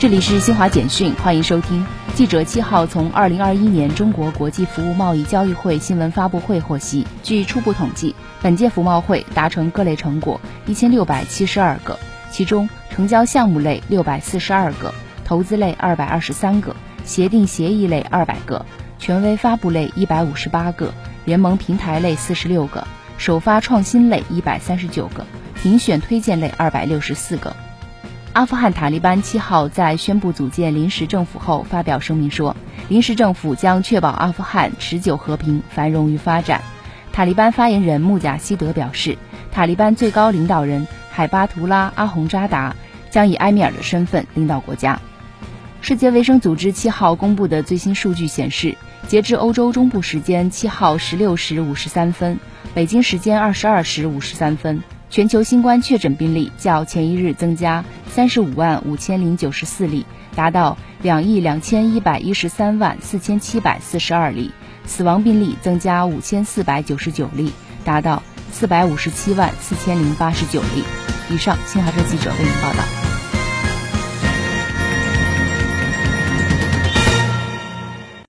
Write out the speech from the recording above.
这里是新华简讯，欢迎收听。记者七号从二零二一年中国国际服务贸易交易会新闻发布会获悉，据初步统计，本届服贸会达成各类成果一千六百七十二个，其中成交项目类六百四十二个，投资类二百二十三个，协定协议类二百个，权威发布类一百五十八个，联盟平台类四十六个，首发创新类一百三十九个，评选推荐类二百六十四个。阿富汗塔利班七号在宣布组建临时政府后发表声明说，临时政府将确保阿富汗持久和平、繁荣与发展。塔利班发言人穆贾希德表示，塔利班最高领导人海巴图拉·阿洪扎达将以埃米尔的身份领导国家。世界卫生组织七号公布的最新数据显示，截至欧洲中部时间七号十六时五十三分，北京时间二十二时五十三分。全球新冠确诊病例较前一日增加三十五万五千零九十四例，达到两亿两千一百一十三万四千七百四十二例；死亡病例增加五千四百九十九例，达到四百五十七万四千零八十九例。以上，新华社记者为您报道。